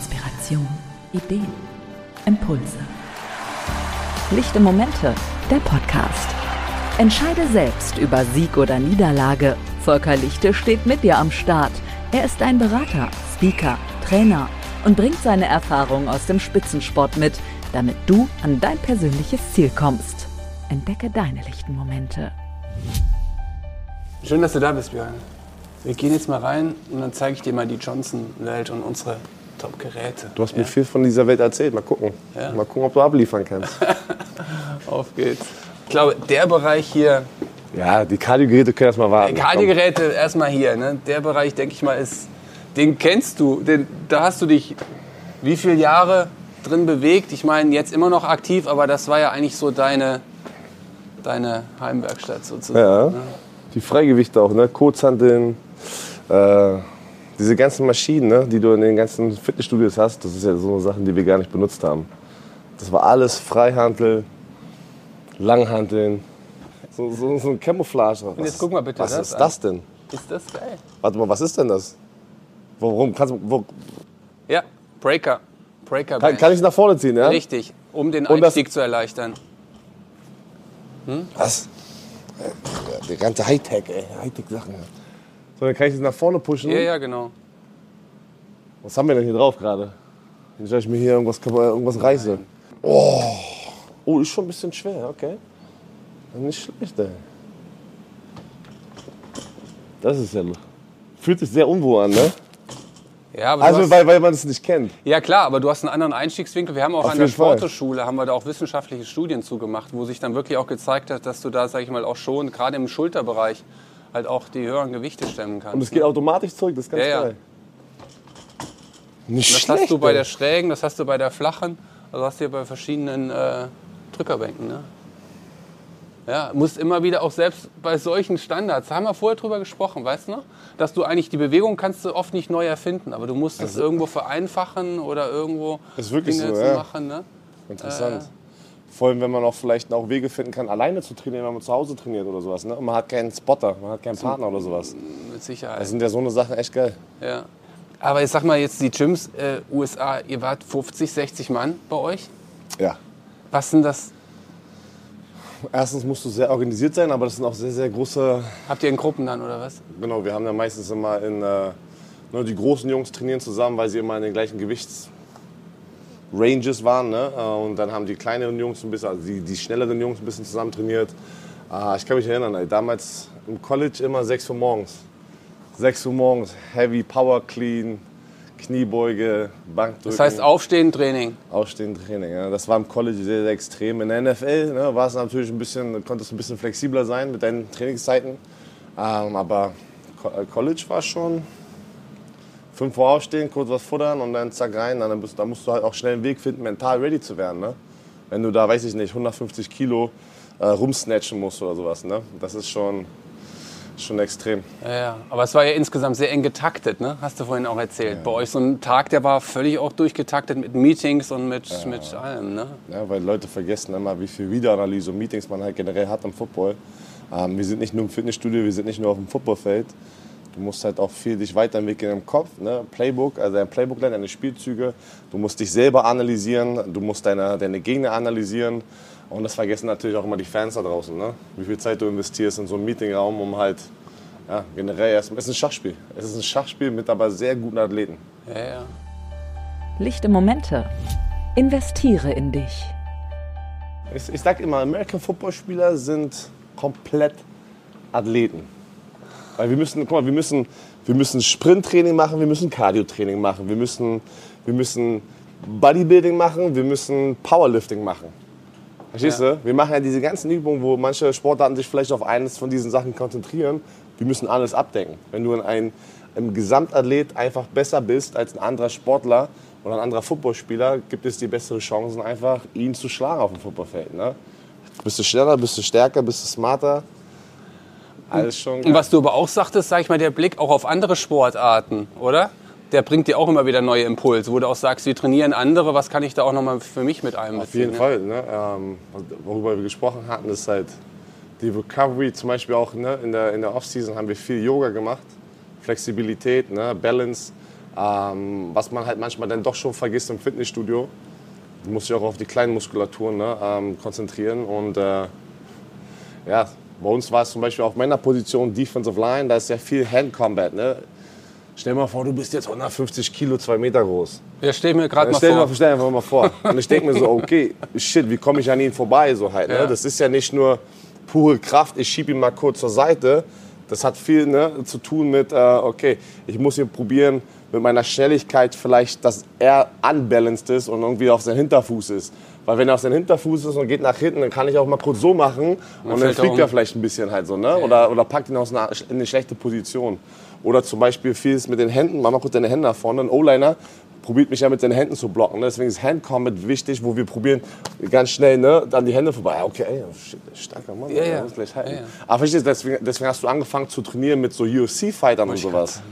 Inspiration, Ideen, Impulse. Lichte Momente, der Podcast. Entscheide selbst über Sieg oder Niederlage. Volker Lichte steht mit dir am Start. Er ist ein Berater, Speaker, Trainer und bringt seine Erfahrung aus dem Spitzensport mit, damit du an dein persönliches Ziel kommst. Entdecke deine lichten Momente. Schön, dass du da bist, Björn. Wir gehen jetzt mal rein und dann zeige ich dir mal die Johnson-Welt und unsere Top-Geräte. Du hast mir viel von dieser Welt erzählt. Mal gucken. Ja. Mal gucken, ob du abliefern kannst. Auf geht's. Ich glaube, der Bereich hier, ja, die Kardiogeräte können erstmal warten. Kardiogeräte erstmal hier, ne? der Bereich, denke ich mal, ist, den kennst du. Den, da hast du dich wie viele Jahre drin bewegt? Ich meine, jetzt immer noch aktiv, aber das war ja eigentlich so deine, deine Heimwerkstatt sozusagen. Ja. Ne? Die Freigewichte auch, ne? Kurzhanteln, äh, diese ganzen Maschinen, ne? die du in den ganzen Fitnessstudios hast, das ist ja so Sachen, die wir gar nicht benutzt haben. Das war alles Freihantel, Langhanteln, so, so, so ein Camouflage. Und jetzt guck mal bitte Was das ist an. das denn? Ist das geil? Warte mal, was ist denn das? Warum kannst du, wo, Ja, Breaker. Breaker kann, kann ich nach vorne ziehen, ja? Richtig, um den Einstieg zu erleichtern. Was? Ja, Die ganze Hightech, ey. Hightech-Sachen. So, dann kann ich das nach vorne pushen. Ja, ja, genau. Was haben wir denn hier drauf gerade? Dass ich mir hier irgendwas, irgendwas reiße. Oh. oh, ist schon ein bisschen schwer, okay. Nicht schlecht, ey. Das ist ja. Fühlt sich sehr unwohl an, ne? Ja, Also, hast, weil, weil man es nicht kennt. ja klar, aber du hast einen anderen Einstiegswinkel. Wir haben auch Auf an der. Sporteschule haben wir da auch wissenschaftliche Studien zugemacht, wo sich dann wirklich auch gezeigt hat, dass du da, sag ich mal, auch schon gerade im Schulterbereich halt auch die höheren Gewichte stemmen kannst. Und es geht automatisch zurück, das ist ganz Ja, ja. geil. Nicht das schlecht. hast du bei der schrägen, das hast du bei der flachen, also hast du hier bei verschiedenen äh, Drückerbänken. Ne? Ja, musst immer wieder auch selbst bei solchen Standards, da haben wir vorher drüber gesprochen, weißt du noch? Dass du eigentlich die Bewegung kannst du oft nicht neu erfinden, aber du musst es irgendwo vereinfachen oder irgendwo Ist wirklich Dinge so, zu ja. machen. Ne? Interessant. Vor allem, wenn man auch vielleicht auch Wege finden kann, alleine zu trainieren, wenn man zu Hause trainiert oder sowas. Ne? Und man hat keinen Spotter, man hat keinen Partner oder sowas. Mit Sicherheit. Das sind ja so eine Sachen echt geil. ja. Aber ich sag mal jetzt die Gyms äh, USA, ihr wart 50, 60 Mann bei euch. Ja. Was sind das? Erstens musst du sehr organisiert sein, aber das sind auch sehr, sehr große. Habt ihr in Gruppen dann oder was? Genau, wir haben ja meistens immer in. Äh, nur die großen Jungs trainieren zusammen, weil sie immer in den gleichen Gewichtsranges waren. Ne? Äh, Und dann haben die kleineren Jungs ein bisschen, also die, die schnelleren Jungs ein bisschen zusammen trainiert. Äh, Ich kann mich erinnern, ey, damals im College immer 6 Uhr morgens. 6 Uhr morgens, Heavy Power Clean, Kniebeuge, Bankdrücken. Das heißt Aufstehen, Training. Aufstehen, Training. Ja. Das war im College sehr, sehr extrem. In der NFL ne, war es natürlich ein bisschen, konntest du ein bisschen flexibler sein mit deinen Trainingszeiten. Ähm, aber äh, College war schon 5 Uhr aufstehen, kurz was futtern und dann zack rein. Dann bist, da musst du halt auch schnell einen Weg finden, mental ready zu werden. Ne? Wenn du da, weiß ich nicht, 150 Kilo äh, rumsnatchen musst oder sowas. Ne? Das ist schon, schon extrem. Ja, ja. Aber es war ja insgesamt sehr eng getaktet, ne? Hast du vorhin auch erzählt. Bei euch so ein Tag, der war völlig auch durchgetaktet mit Meetings und mit, mit allem, ne? Ja, weil Leute vergessen immer, wie viel Videoanalyse und Meetings man halt generell hat im Football. Ähm, wir sind nicht nur im Fitnessstudio, wir sind nicht nur auf dem Footballfeld. Du musst halt auch viel dich weiterentwickeln im Kopf, ne? Playbook, also dein Playbook lernen, deine Spielzüge. Du musst dich selber analysieren, du musst deine, deine Gegner analysieren. Und das vergessen natürlich auch immer die Fans da draußen, ne? Wie viel Zeit du investierst in so einen Meetingraum, um halt, ja, generell erst, es ist ein Schachspiel. Es ist ein Schachspiel mit aber sehr guten Athleten. Ja, ja. Lichte Momente. Investiere in dich. Ich, ich sag immer, American Football Spieler sind komplett Athleten. Weil wir müssen, guck mal, wir müssen, wir müssen Sprinttraining machen, wir müssen Cardio-Training machen, wir müssen, wir müssen Bodybuilding machen, wir müssen Powerlifting machen. Verstehst Ja. du? Wir machen ja diese ganzen Übungen, wo manche Sportarten sich vielleicht auf eines von diesen Sachen konzentrieren. Wir müssen alles abdecken. Wenn du ein, ein Gesamtathlet einfach besser bist als ein anderer Sportler oder ein anderer Footballspieler, gibt es dir bessere Chancen, einfach ihn zu schlagen auf dem Footballfeld. Ne? Bist du schneller, bist du stärker, bist du smarter. Alles schon. Und was du aber auch sagtest, sag ich mal, der Blick auch auf andere Sportarten, oder? Der bringt dir auch immer wieder neue Impulse, wo du auch sagst, wir trainieren andere, was kann ich da auch nochmal für mich mit einbeziehen? Auf jeden ne? Fall. Ne? Ähm, worüber wir gesprochen hatten, ist halt die Recovery. Zum Beispiel auch ne? in der, in der Off-Season haben wir viel Yoga gemacht. Flexibilität, ne? Balance. Äh, Ähm, was man halt manchmal dann doch schon vergisst im Fitnessstudio. Du musst dich auch auf die kleinen Muskulaturen ne, ähm, konzentrieren. Und äh, ja, bei uns war es zum Beispiel auf meiner Position Defensive Line, da ist ja viel Hand Combat. Ne? Stell dir mal vor, du bist jetzt 150 Kilo, zwei Meter groß. Ja, stell mir gerade mal Stell dir vor. mal, stell dir einfach mal vor. Und ich denke mir so, okay, shit, wie komme ich an ihn vorbei? So halt, Ja. ne? Das ist ja nicht nur pure Kraft, ich schiebe ihn mal kurz zur Seite. Das hat viel ne, zu tun mit, äh, okay, ich muss hier probieren, mit meiner Schnelligkeit vielleicht, dass er unbalanced ist und irgendwie auf seinem Hinterfuß ist. Weil wenn er auf seinem Hinterfuß ist und geht nach hinten, dann kann ich auch mal kurz so machen und dann fällt er fliegt um. er vielleicht ein bisschen halt so, ne? Oder, oder packt ihn aus einer, in eine schlechte Position. Oder zum Beispiel vieles mit den Händen, mach mal kurz deine Hände nach vorne. Ein O-Liner probiert mich ja mit den Händen zu blocken. Ne? Deswegen ist Hand Combat wichtig, wo wir probieren ganz schnell ne, dann die Hände vorbei. Ja, Okay, ey, shit, starker Mann. Ja, ja. muss gleich halten. Ja, ja. Aber verstehst deswegen, deswegen hast du angefangen zu trainieren mit so UFC-Fightern und sowas.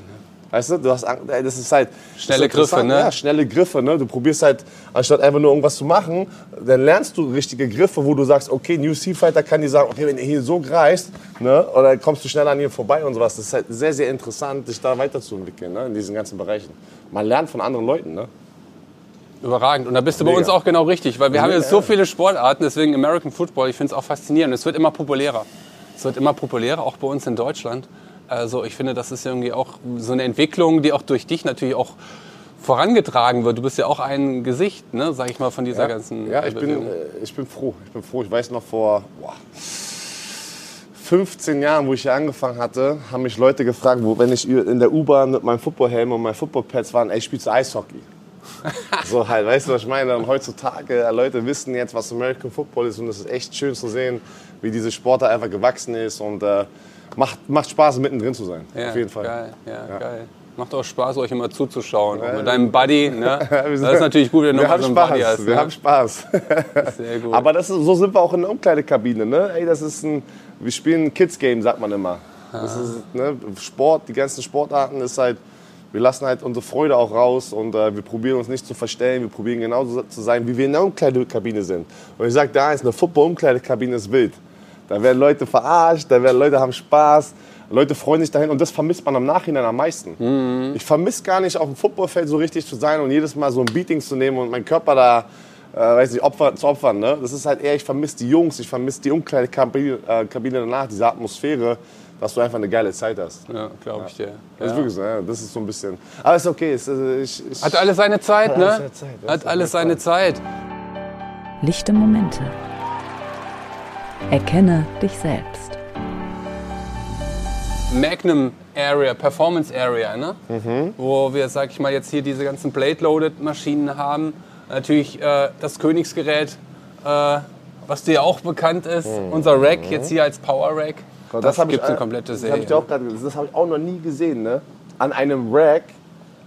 Weißt du, du hast, das ist halt Schnelle Griffe, ne? Ja, schnelle Griffe, ne? Du probierst halt, anstatt einfach nur irgendwas zu machen, dann lernst du richtige Griffe, wo du sagst, okay, ein UFC-Fighter kann dir sagen, okay, wenn er hier so greifst, ne? Oder kommst du schneller an ihm vorbei und sowas. Das ist halt sehr, sehr interessant, sich da weiterzuentwickeln, ne? In diesen ganzen Bereichen. Man lernt von anderen Leuten, ne? Überragend. Und da bist du bei Mega. uns auch genau richtig, weil wir haben Ja, jetzt so viele Sportarten, deswegen American Football, ich finde es auch faszinierend. Es wird immer populärer. Es wird immer populärer, auch bei uns in Deutschland. Also ich finde, das ist irgendwie auch so eine Entwicklung, die auch durch dich natürlich auch vorangetragen wird. Du bist ja auch ein Gesicht, ne, sag ich mal, von dieser ganzen Ja, ich bin, Bewegung. äh, ich bin froh. Ich bin froh. Ich weiß noch vor boah, 15 Jahren, wo ich hier angefangen hatte, haben mich Leute gefragt, wo, wenn ich in der U-Bahn mit meinem Footballhelm und meinen Footballpads waren, ey, spielst du Eishockey? so halt, weißt du, was ich meine? Und heutzutage, äh, Leute wissen jetzt, was American Football ist und es ist echt schön zu sehen, wie diese Sportart einfach gewachsen ist und äh, macht, macht Spaß, mittendrin zu sein. Ja, Auf jeden Fall. Geil, ja, geil. Macht auch Spaß, euch immer zuzuschauen. Auch mit deinem Buddy. Ne? Wir Das ist natürlich gut, wenn du wir haben so einen Spaß, Buddy hast. wir ne? haben Spaß. Sehr gut. Aber das ist, so sind wir auch in der Umkleidekabine. Ne? Ey, das ist ein, wir spielen ein Kids-Game, sagt man immer. Das ist, ne, Sport, die ganzen Sportarten ist halt, wir lassen halt unsere Freude auch raus und äh, wir probieren uns nicht zu verstellen. Wir probieren genauso zu sein, wie wir in der Umkleidekabine sind. Und ich sage, da ist eine Football-Umkleidekabine ist wild. Da werden Leute verarscht, da werden Leute haben Spaß. Leute freuen sich dahin und das vermisst man im Nachhinein am meisten. Ich vermisse gar nicht, auf dem Footballfeld so richtig zu sein und jedes Mal so ein Beating zu nehmen und meinen Körper da äh, weiß nicht, Opfer, zu opfern. Ne? Das ist halt eher, ich vermisse die Jungs, ich vermisse die Umkleidekabine äh, Kabine danach, diese Atmosphäre, dass du einfach eine geile Zeit hast. Ja, glaube ich dir. Das ist Ja. wirklich so, ja, das ist so ein bisschen. Aber ist okay. Ist, ich, ich, Hat alles seine Zeit, ne? alles seine Zeit, das Hat alles auf seine Zeit. Lichte Momente. Erkenne dich selbst. Magnum Area, Performance Area, ne? Mhm. wo wir, sag ich mal, jetzt hier diese ganzen Blade-Loaded-Maschinen haben. Natürlich äh, das Königsgerät, äh, was dir auch bekannt ist, unser Rack, jetzt hier als Power Rack. Gott, das hab gibt ich, eine komplette Das Serie. habe ich, dir auch grad- das habe ich auch noch nie gesehen. Ne? An einem Rack,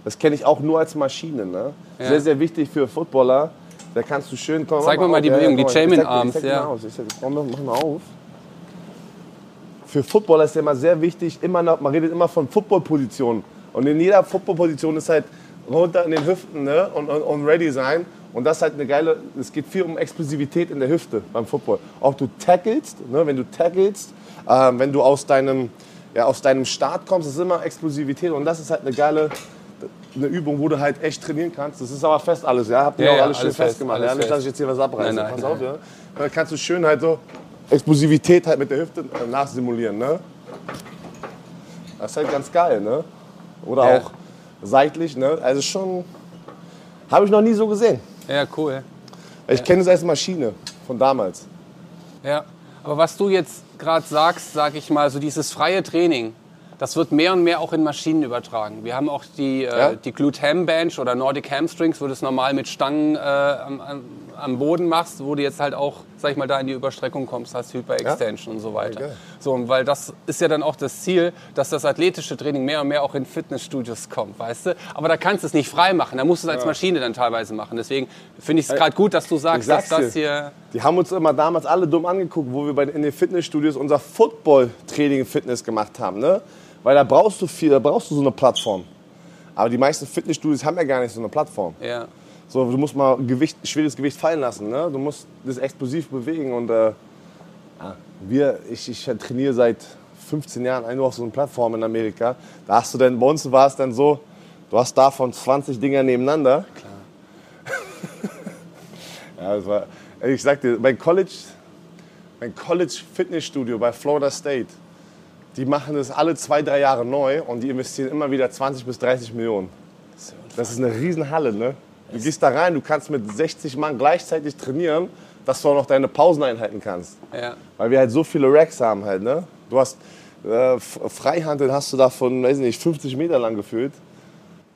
das kenne ich auch nur als Maschine. Ne? Ja. Sehr, sehr wichtig für Footballer. Da kannst du schön. Komm, Zeig mir mal die auf. Bewegung, die mal, Chairman Arms, Ich zeig ja. mal. Ich zeig, komm, mach mal auf. Für Footballer ist ja immer sehr wichtig, immer noch, man redet immer von Footballpositionen. Und in jeder Footballposition ist halt runter in den Hüften ne? und, und, und ready sein. Und das ist halt eine geile, es geht viel um Explosivität in der Hüfte beim Football. Auch du tackelst, ne? wenn du tackelst, ähm, wenn du aus deinem, ja, aus deinem Start kommst, ist immer Explosivität. Und das ist halt eine geile eine Übung, wo du halt echt trainieren kannst. Das ist aber fest alles, ja? Habt ihr Ja, auch ja, alles schön alles fest, festgemacht. alles ja? Nicht, fest. dass ich jetzt hier was abreiße. Nein, nein, Pass nein. auf, ja? Da kannst du schön halt so Explosivität halt mit der Hüfte äh, nachsimulieren, ne? Das ist halt ganz geil, ne? Oder Ja. auch seitlich, ne? Also schon, habe ich noch nie so gesehen. Ja, cool. Ich kenne es als Maschine von damals. Ja, aber was du jetzt gerade sagst, sag ich mal, so dieses freie Training, das wird mehr und mehr auch in Maschinen übertragen. Wir haben auch die, Ja. äh, die Glute Ham Bench oder Nordic Hamstrings, wo du es normal mit Stangen äh, am, am, Boden machst, wo du jetzt halt auch, sag ich mal, da in die Überstreckung kommst, hast Hyperextension und so weiter. geil. So, und weil das ist ja dann auch das Ziel, dass das athletische Training mehr und mehr auch in Fitnessstudios kommt, weißt du? Aber da kannst du es nicht frei machen, da musst du es als Maschine dann teilweise machen. Deswegen finde ich es gerade gut, dass du sagst, dass das hier... Die haben uns immer damals alle dumm angeguckt, wo wir bei, in den Fitnessstudios unser Football-Training Fitness gemacht haben. Ne? Weil da brauchst du viel, da brauchst du so eine Plattform. Aber die meisten Fitnessstudios haben ja gar nicht so eine Plattform. Ja. So, du musst mal Gewicht, schweres Gewicht fallen lassen. Ne? Du musst das explosiv bewegen. Und äh, wir, ich, ich trainiere seit 15 Jahren nur auf so einer Plattform in Amerika. Da hast du dann, bei uns war es dann so, Du hast davon 20 Dinger nebeneinander. Klar. Ja, das war, ich sag dir, mein College, mein College Fitnessstudio bei Florida State, die machen das alle zwei, drei Jahre neu und die investieren immer wieder 20 bis 30 Millionen. Das ist eine Riesenhalle, ne? Du gehst da rein, du kannst mit 60 Mann gleichzeitig trainieren, dass du auch noch deine Pausen einhalten kannst. Ja. Weil wir halt so viele Racks haben halt, ne? Du hast äh, Freihandel hast du da von, weiß nicht, 50 Meter lang gefühlt.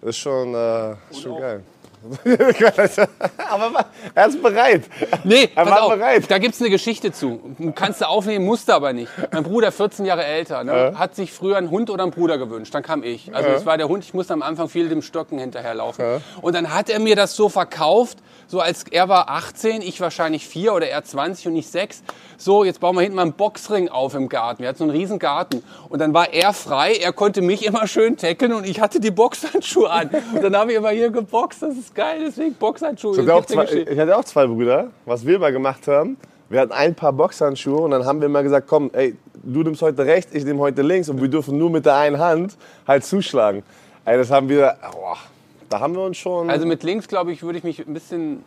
Das ist schon, äh, schon geil. Aber er ist bereit. Nee, Er war auf, bereit. da gibt es eine Geschichte zu. Kannst du aufnehmen, musste aber nicht. Mein Bruder, 14 Jahre älter, ne, hat sich früher einen Hund oder einen Bruder gewünscht. Dann kam ich. Also es war der Hund, ich musste am Anfang viel dem Stocken hinterherlaufen. Und dann hat er mir das so verkauft, so als er war 18, ich wahrscheinlich 4 oder er 20 und ich 6. So, jetzt bauen wir hinten mal einen Boxring auf im Garten. Wir hatten so einen riesen Garten. Und dann war er frei, er konnte mich immer schön tackeln und ich hatte die Boxhandschuhe an. Und dann habe ich immer hier geboxt, das ist geil, deswegen Boxhandschuhe. Ich hatte, auch Gibt's eine zwei, ich hatte auch zwei Brüder. Was wir immer gemacht haben, wir hatten ein paar Boxhandschuhe und dann haben wir immer gesagt, komm, ey, du nimmst heute rechts, ich nehme heute links und wir dürfen nur mit der einen Hand halt zuschlagen. Ey, das haben wir, boah, da haben wir uns schon... Also mit links, glaube ich, würde ich mich ein bisschen.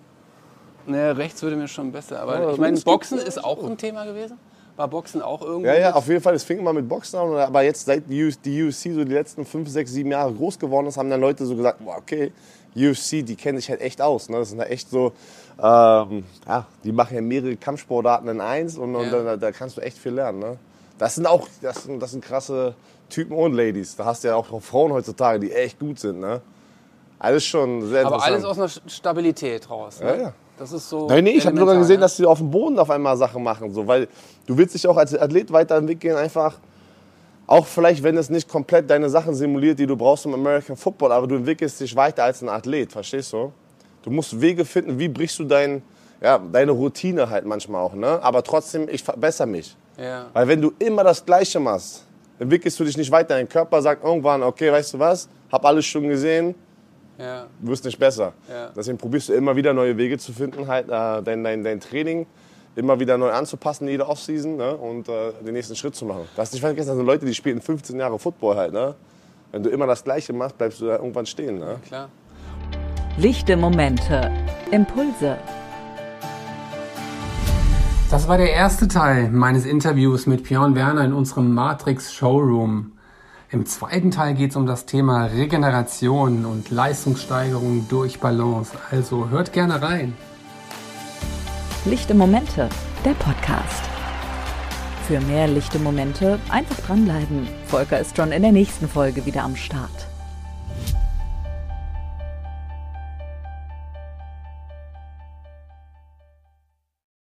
Ne, rechts würde mir schon besser. Aber Ja, ich meine, Boxen ist auch ein Thema gewesen. War Boxen auch irgendwie? ja, ja, auf jeden Fall. Es fing immer mit Boxen an, aber jetzt seit die UFC so die letzten fünf, sechs, sieben Jahre groß geworden ist, haben dann Leute so gesagt, boah, okay, UFC, die kennen sich halt echt aus. Ne? Das sind halt echt so, ähm, ja, die machen ja mehrere Kampfsportarten in eins und, und Ja. da, da kannst du echt viel lernen. Ne? Das sind auch, das sind, das sind krasse Typen und Ladies. Da hast du ja auch Frauen heutzutage, die echt gut sind. Ne? Alles schon sehr Aber interessant. alles aus einer Stabilität raus. Ne? Ja, ja. Das ist so. Nein, nee, ich habe sogar gesehen, ne? dass sie auf dem Boden auf einmal Sachen machen. So, weil du willst dich auch als Athlet weiterentwickeln, einfach. Auch vielleicht, wenn es nicht komplett deine Sachen simuliert, die du brauchst im American Football, aber du entwickelst dich weiter als ein Athlet, verstehst du? Du musst Wege finden, wie brichst du dein, ja, deine Routine halt manchmal auch, ne? Aber trotzdem, ich verbessere mich. Ja. Weil wenn du immer das Gleiche machst, entwickelst du dich nicht weiter. Dein Körper sagt irgendwann, okay, weißt du was, hab alles schon gesehen, Ja. du wirst nicht besser. Ja. Deswegen probierst du immer wieder neue Wege zu finden, halt äh, dein, dein, dein Training immer wieder neu anzupassen, jede Offseason ne? und äh, den nächsten Schritt zu machen. Du hast nicht vergessen, das sind Leute, die spielen 15 Jahre Football halt. Ne? Wenn du immer das Gleiche machst, bleibst du da irgendwann stehen. Ne? Klar. Lichte Momente, Impulse, Das war der erste Teil meines Interviews mit Björn Werner in unserem Matrix Showroom. Im zweiten Teil geht es um das Thema Regeneration und Leistungssteigerung durch Balance. Also hört gerne rein. Lichte Momente, der Podcast. Für mehr lichte Momente einfach dranbleiben. Volker ist schon in der nächsten Folge wieder am Start.